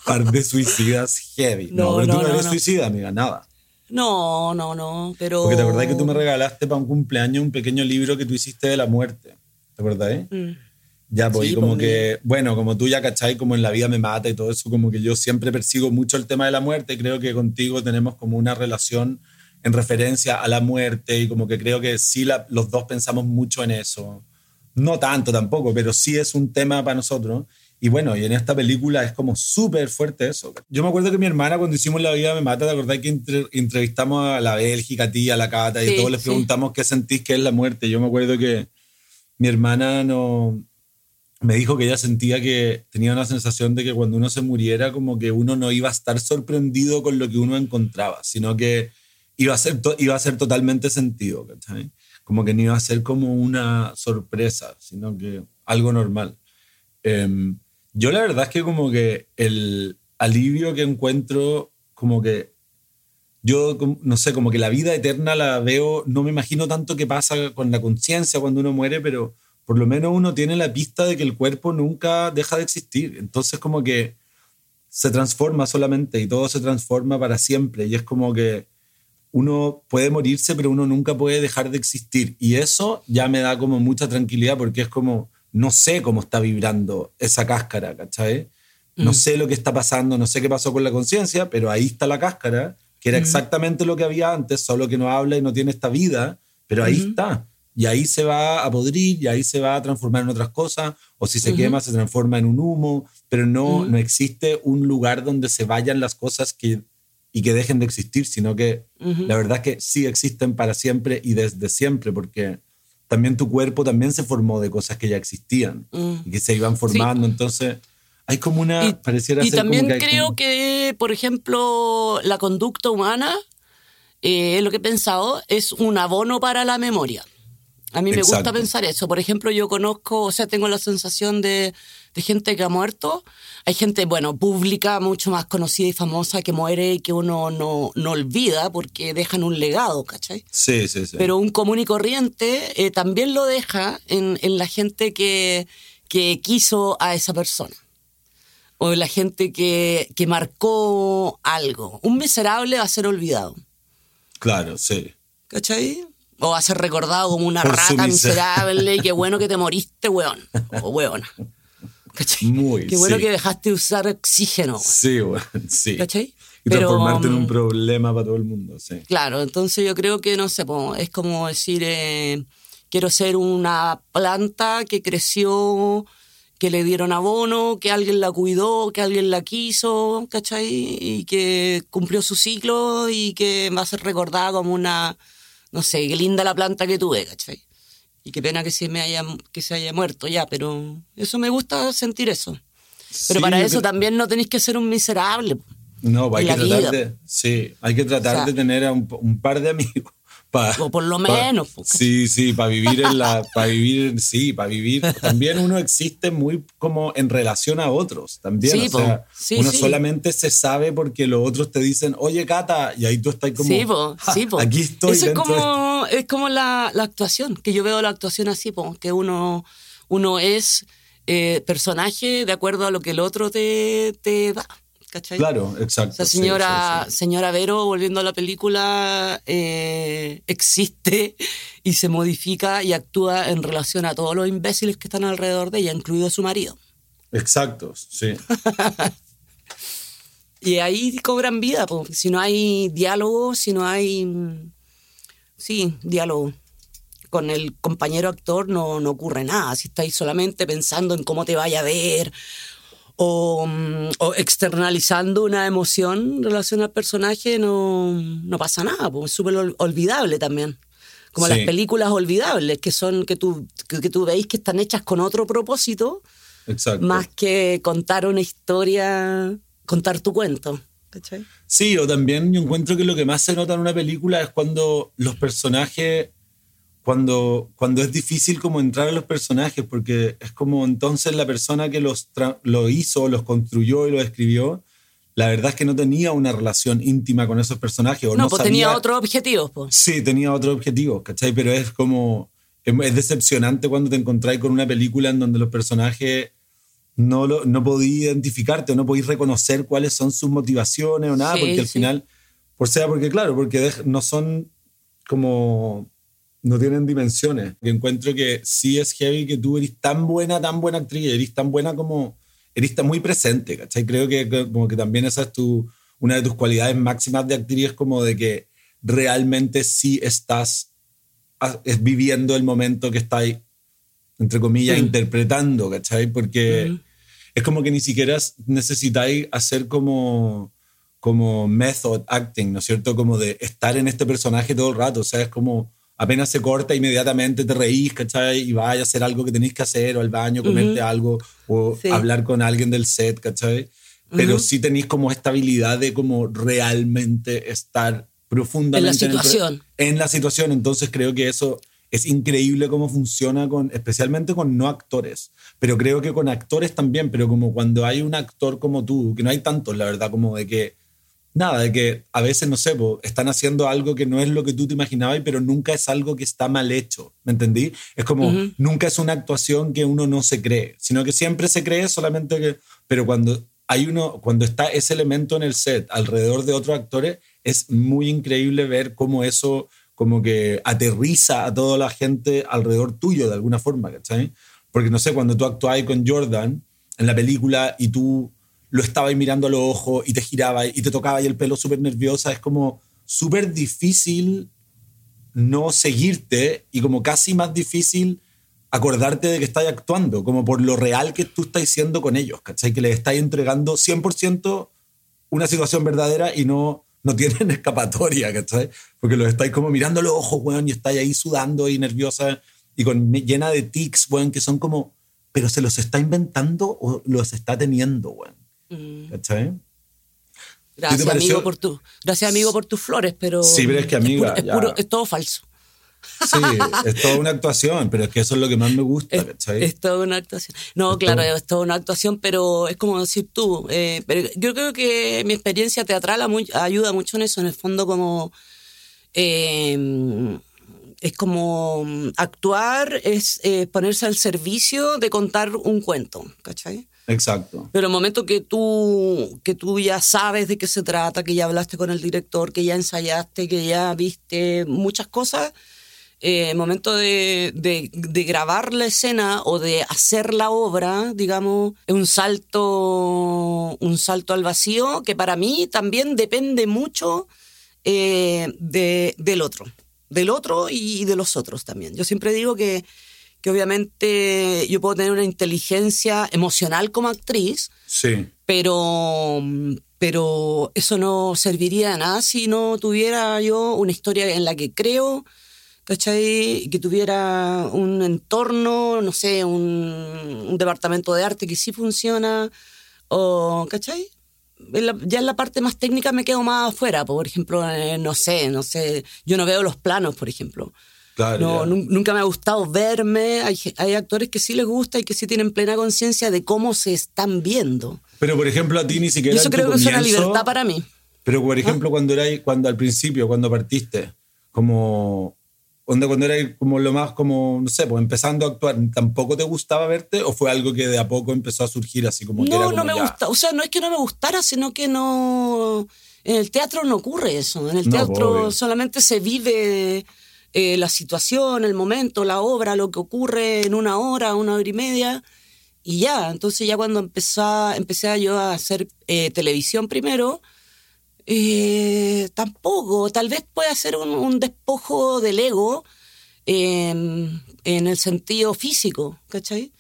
Par de suicidas heavy. No, no pero no, tú no, eres suicida, amiga, nada. No, no, no, pero... Porque te acordás que tú me regalaste para un cumpleaños un pequeño libro que tú hiciste de la muerte. ¿Te acordás? Eh? Mm. Ya, pues, sí, como que, bueno, como tú ya cachai, como en la vida me mata y todo eso, como que yo siempre persigo mucho el tema de la muerte. Creo que contigo tenemos como una relación en referencia a la muerte y como que creo que sí la, los dos pensamos mucho en eso. No tanto tampoco, pero sí es un tema para nosotros. Y bueno, y en esta película es como súper fuerte eso. Yo me acuerdo que mi hermana cuando hicimos La vida me mata, ¿te acordás que entre, entrevistamos a la Bélgica, a ti, a la Cata y sí, todos les preguntamos sí. qué sentís que es la muerte? Yo me acuerdo que mi hermana no, me dijo que ella sentía que tenía una sensación de que cuando uno se muriera como que uno no iba a estar sorprendido con lo que uno encontraba, sino que iba a ser, iba a ser totalmente sentido, ¿cachai? Como que no iba a ser como una sorpresa, sino que algo normal. Eh, yo la verdad es que como que el alivio que encuentro, como que yo, no sé, como que la vida eterna la veo, no me imagino tanto qué pasa con la conciencia cuando uno muere, pero por lo menos uno tiene la pista de que el cuerpo nunca deja de existir. Entonces como que se transforma solamente y todo se transforma para siempre. Y es como que uno puede morirse, pero uno nunca puede dejar de existir. Y eso ya me da como mucha tranquilidad porque es como, no sé cómo está vibrando esa cáscara, ¿cachai? No mm. sé lo que está pasando, no sé qué pasó con la conciencia, pero ahí está la cáscara, que era mm. exactamente lo que había antes, solo que no habla y no tiene esta vida, pero ahí mm. está. Y ahí se va a podrir y ahí se va a transformar en otras cosas, o si se quema se transforma en un humo, pero no, no existe un lugar donde se vayan las cosas que y que dejen de existir, sino que uh -huh. la verdad es que sí existen para siempre y desde siempre, porque también tu cuerpo también se formó de cosas que ya existían uh, y que se iban formando, sí. entonces hay como una, y, pareciera y ser también como que creo como... que, por ejemplo, la conducta humana, eh, lo que he pensado, es un abono para la memoria. A mí me Exacto. gusta pensar eso. Por ejemplo, yo conozco, o sea, tengo la sensación de, de, gente que ha muerto. Hay gente, bueno, pública, mucho más conocida y famosa que muere y que uno no, no olvida porque dejan un legado, ¿cachai? Sí, sí, sí. Pero un común y corriente eh, también lo deja en, en la gente que, que quiso a esa persona o la gente que, que marcó algo. Un miserable va a ser olvidado. Claro, sí. ¿Cachai? O va a ser recordado como una Por rata miser- miserable y qué bueno que te moriste, weón. <laughs> O weona. ¿Cachai? Muy, Qué bueno sí. que dejaste de usar oxígeno. Sí, bueno, sí. ¿Cachai? Y Pero, transformarte en un mm, problema para todo el mundo, sí. Claro, entonces yo creo que, no sé, es como decir, eh, quiero ser una planta que creció, que le dieron abono, que alguien la cuidó, que alguien la quiso, ¿cachai? Y que cumplió su ciclo y que va a ser recordada como una, no sé, qué linda la planta que tuve, ¿cachai? Y qué pena que se, me haya, que se haya muerto ya, pero eso me gusta sentir eso. Pero Sí, para eso también no tenéis que ser un miserable. No, hay en que tratar de. Sí, hay que tratar O sea, de tener a un, un par de amigos. Pa- O por lo pa- menos, po, sí, sí, para vivir en la. Para vivir, sí, para vivir. También uno existe muy como en relación a otros. También. Sí, o sea. Sí, uno sí. solamente se sabe porque los otros te dicen, oye, Cata, y ahí tú estás como. sí, po, "Ja, sí, po. Aquí estoy. Eso es dentro de- como, es como la, la actuación, que yo veo la actuación así, po, que uno, uno es eh, personaje de acuerdo a lo que el otro te, te da. ¿Cachai? Claro, exacto. O sea, señora, sí, sí. señora Vero, volviendo a la película, eh, existe y se modifica y actúa en relación a todos los imbéciles que están alrededor de ella, incluido su marido. Exacto, sí. <laughs> Y ahí cobran vida, po. si no hay diálogo, si no hay, mm, sí, diálogo con el compañero actor no, no ocurre nada. Si estáis solamente pensando en cómo te vaya a ver o, mm, o externalizando una emoción en relación al personaje, no, no pasa nada, pues es súper ol- olvidable también. Como Sí. las películas olvidables, que son que tú, que, que tú veis que están hechas con otro propósito, Exacto. más que contar una historia, contar tu cuento. ¿Cachai? Sí, o también yo encuentro que lo que más se nota en una película es cuando los personajes, cuando, cuando es difícil como entrar a los personajes, porque es como entonces la persona que los lo hizo, los construyó y los escribió, la verdad es que no tenía una relación íntima con esos personajes. O No, no, pues sabía- tenía otros objetivos, pues. Sí, tenía otro objetivo, ¿cachai? Pero es como. Es, decepcionante cuando te encontráis con una película en donde los personajes no, lo, no podí identificarte o no podéis reconocer cuáles son sus motivaciones o nada, Sí, porque al sí. final. Por sea, porque claro, porque no son como. No tienen dimensiones. Que encuentro que sí es heavy que tú eres tan buena, tan buena actriz, eres tan buena como. Eres tan muy presente, ¿cachai? Creo que, como que también esa es tu, una de tus cualidades máximas de actriz, es como de que realmente sí estás ah, viviendo el momento que estáis, entre comillas, Mm. interpretando, ¿cachai? Porque Ujú. es como que ni siquiera necesitáis hacer como, como method acting, ¿no es cierto? Como de estar en este personaje todo el rato, o sea, es como apenas se corta, inmediatamente te reís, ¿cachai? Y vas a hacer algo que tenéis que hacer, o al baño, comerte algo, o Sí. hablar con alguien del set, ¿cachai? Pero sí tenéis como esta habilidad de como realmente estar profundamente el pro- situación. en la situación. Entonces creo que eso es increíble cómo funciona con, especialmente con no actores, pero creo que con actores también, pero como cuando hay un actor como tú, que no hay tantos, la verdad, como de que, nada, de que a veces, no sé, po, están haciendo algo que no es lo que tú te imaginabas, pero nunca es algo que está mal hecho, ¿me entendí? Es como, nunca es una actuación que uno no se cree, sino que siempre se cree, solamente que, pero cuando hay uno, cuando está ese elemento en el set alrededor de otros actores, es muy increíble ver cómo eso como que aterriza a toda la gente alrededor tuyo de alguna forma, ¿cachai? Porque no sé, cuando tú actuabas con Jordan en la película y tú lo estabas mirando a los ojos y te girabas y te tocaba el pelo súper nerviosa, es como súper difícil no seguirte y como casi más difícil acordarte de que estás actuando, como por lo real que tú estás siendo con ellos, ¿cachai? Que les estás entregando 100% una situación verdadera y no, no tienen <laughs> escapatoria, ¿cachai? Porque los estáis como mirando los ojos, weón, y estáis ahí sudando y nerviosa y con, llena de tics, weón, que son como, pero se los está inventando o los está teniendo, weón. ¿Cachai? Gracias, amigo, por tu, gracias, amigo, por tus flores, pero. Sí, pero es que, amiga, puro- Es, puro- es todo falso. Sí, es toda una actuación, pero es que eso es lo que más me gusta, Es, ¿cachai? es toda una actuación. No, claro, todo- es toda una actuación, pero es como decir tú. eh, pero yo creo que mi experiencia teatral ayuda mucho en eso, en el fondo, como. eh, es como mm, actuar, es eh, ponerse al servicio de contar un cuento, ¿cachai? Exacto. Pero el momento que tú, que tú ya sabes de qué se trata, que ya hablaste con el director, que ya ensayaste, que ya viste muchas cosas, eh, el momento de, de- de grabar la escena o de hacer la obra, digamos, es un salto, un salto al vacío que para mí también depende mucho eh, de- del otro, del otro y de los otros también. Yo siempre digo que, que obviamente yo puedo tener una inteligencia emocional como actriz, Sí. pero, pero eso no serviría de nada si no tuviera yo una historia en la que creo, ¿cachai? Que tuviera un entorno, no sé, un, un departamento de arte que sí funciona, o, ¿cachai? En la- ya en la parte más técnica me quedo más afuera, por ejemplo, eh, no sé, no sé, yo no veo los planos, por ejemplo. Claro. No, nunca me ha gustado verme. Hay, hay actores que sí les gusta y que sí tienen plena conciencia de cómo se están viendo. Pero por ejemplo, a ti ni Y siquiera. eso en tu creo que es una libertad para mí. Pero por ejemplo, cuando era cuando al principio, cuando partiste, como onda cuando era como lo más como no sé, pues empezando a actuar, ¿tampoco te gustaba verte o fue algo que de a poco empezó a surgir así como que era No, como no me ya? gusta. O sea, no es que no me gustara, sino que no. En el teatro no ocurre eso. En el No, teatro obvio. solamente se vive eh, la situación, el momento, la obra, lo que ocurre en una hora, una hora y media. Y ya, entonces ya cuando empezá, empecé yo a hacer eh, televisión primero, eh, tampoco, tal vez pueda ser un, un despojo del ego en, el sentido físico, ¿cachai?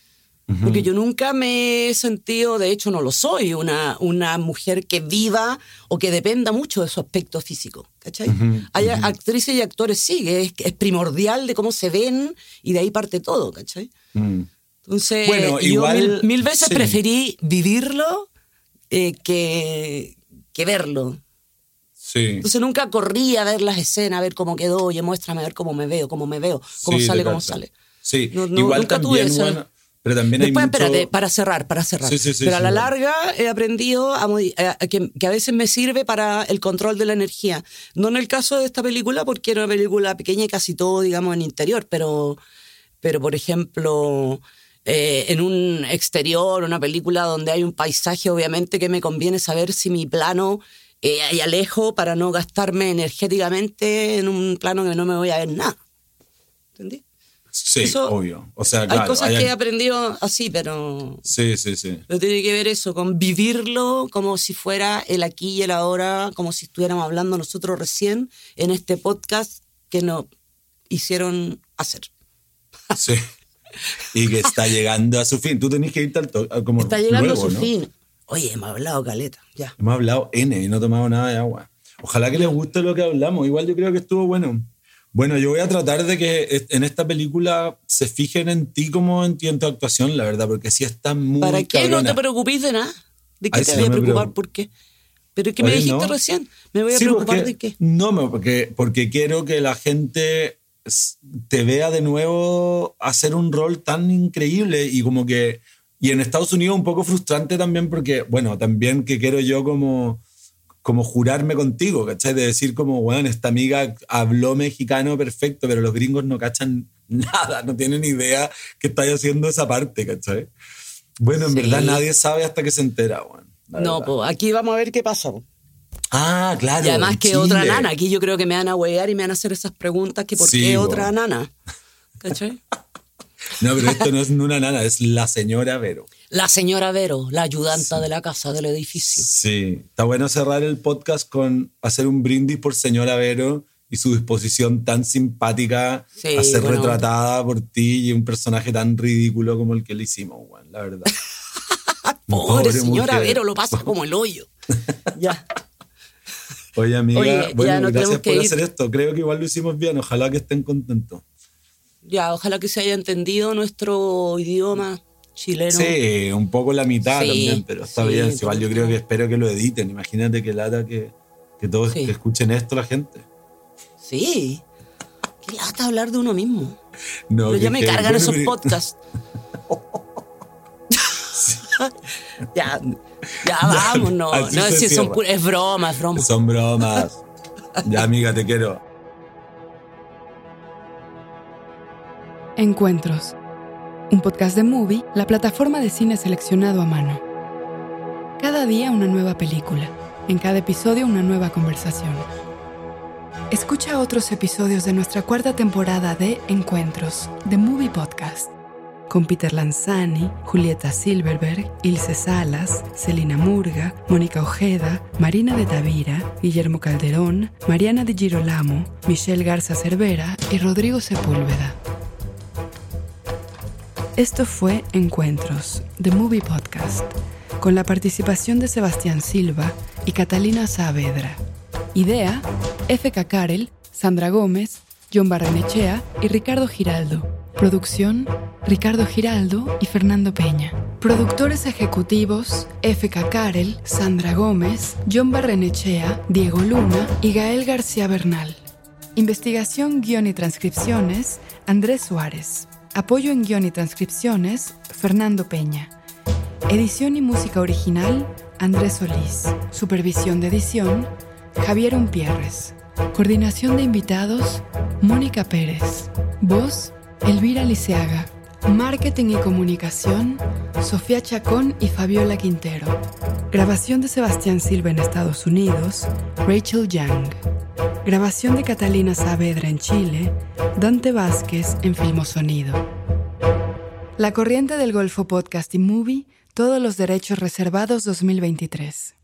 Porque yo nunca me he sentido, de hecho no lo soy, una, una mujer que viva o que dependa mucho de su aspecto físico. ¿Cachai? Hay actrices y actores, sí, es, es primordial de cómo se ven y de ahí parte todo, ¿cachai? Mm. Entonces, Bueno, yo igual, mil, mil veces sí. preferí vivirlo eh, que, que verlo. Sí. Entonces nunca corrí a ver las escenas, a ver cómo quedó, oye, muéstrame a ver cómo me veo, cómo me veo, cómo Sí, sale, cómo sale. Sí, No- no- igual nunca tuve también, esa- bueno, pero también Después, hay mucho... espérate, para cerrar, para cerrar. Sí, sí, sí, Pero a la larga he aprendido a a- a que, que a veces me sirve para el control de la energía. No en el caso de esta película, porque era una película pequeña y casi todo, digamos, en interior, pero, pero por ejemplo, eh, en un exterior, una película donde hay un paisaje, obviamente que me conviene saber si mi plano eh, hay alejo para no gastarme energéticamente en un plano que no me voy a ver nada. ¿Entendí? Sí, Eso- obvio. O sea, hay claro, cosas hay- que he aprendido así, pero Sí, sí, sí. pero tiene que ver eso, con vivirlo como si fuera el aquí y el ahora, como si estuviéramos hablando nosotros recién en este podcast que nos hicieron hacer. <laughs> Sí. Y que está llegando a su fin. Tú tenés que irte al como Está llegando luego, a su ¿no? fin. Oye, hemos hablado caleta, ya. Hemos hablado N y no he tomado nada de agua. Ojalá que les guste lo que hablamos. Igual yo creo que estuvo bueno. Bueno, yo voy a tratar de que en esta película se fijen en ti como en ti en tu actuación, la verdad, porque sí está muy ¿Para qué no cabrona. te preocupes de nada? ¿De qué Ay, te voy a no preocupar? ¿Por qué? ¿Pero qué me dijiste no. recién? ¿Me voy a Sí, preocupar porque- de qué? No, porque, porque quiero que la gente te vea de nuevo hacer un rol tan increíble y como que... Y en Estados Unidos un poco frustrante también porque, bueno, también que quiero yo como, como jurarme contigo, ¿cachai? De decir como, bueno, esta amiga habló mexicano perfecto, pero los gringos no cachan <laughs> nada, no tienen idea que estáis haciendo esa parte, ¿cachai? Bueno, en Sí. verdad nadie sabe hasta que se entera, bueno. No, pues aquí vamos a ver qué pasa. Ah, claro. Y además que otra nana, aquí yo creo que me van a huear y me van a hacer esas preguntas que por Sí, qué otra nana. ¿Cachai? <laughs> No, pero esto no es una nana, es la señora Vero. La señora Vero, la ayudanta de la casa del edificio. Sí, está bueno cerrar el podcast con hacer un brindis por señora Vero y su disposición tan simpática Sí, a ser bueno. retratada por ti y un personaje tan ridículo como el que le hicimos, Juan, la verdad. <laughs> Pobre, Pobre señora mujer. Vero, lo pasa como el hoyo. <laughs> ya. Oye, amiga, Oye, bueno, no gracias por hacer esto. Creo que igual lo hicimos bien, ojalá que estén contentos. Ya, ojalá que se haya entendido nuestro idioma chileno. Sí, un poco la mitad Sí, también, pero está sí, bien. Igual yo creo que espero que lo editen. Imagínate que lata que, que todos Sí. que escuchen esto la gente. Sí. Qué lata hablar de uno mismo. No, Pero ya me que- cargan bueno, esos pero- podcasts. <laughs> ya, ya vamos, no. así no si son es broma, es broma. Son bromas. ya, amiga, te quiero. Encuentros. Un podcast de Movie, la plataforma de cine seleccionado a mano. Cada día una nueva película, en cada episodio una nueva conversación. Escucha otros episodios de nuestra cuarta temporada de Encuentros, The Movie Podcast con Peter Lanzani, Julieta Silverberg, Ilse Salas, Celina Murga, Mónica Ojeda, Marina de Tavira, Guillermo Calderón, Mariana de Girolamo, Michelle Garza Cervera y Rodrigo Sepúlveda. Esto fue Encuentros, The Movie Podcast, con la participación de Sebastián Silva y Catalina Saavedra. Idea, F.K. Karel, Sandra Gómez, John Barrenechea y Ricardo Giraldo. Producción, Ricardo Giraldo y Fernando Peña. Productores ejecutivos, F.K. Karel, Sandra Gómez, John Barrenechea, Diego Luna y Gael García Bernal. Investigación, guion y transcripciones, Andrés Suárez. Apoyo en guion y transcripciones, Fernando Peña. Edición y música original, Andrés Solís. Supervisión de edición, Javier Umpierres. Coordinación de invitados, Mónica Pérez. Voz, Elvira Liceaga. Marketing y comunicación, Sofía Chacón y Fabiola Quintero. Grabación de Sebastián Silva en Estados Unidos, Rachel Young. Grabación de Catalina Saavedra en Chile, Dante Vázquez en Filmosonido. La Corriente del Golfo Podcast y Movie, todos los derechos reservados 2023.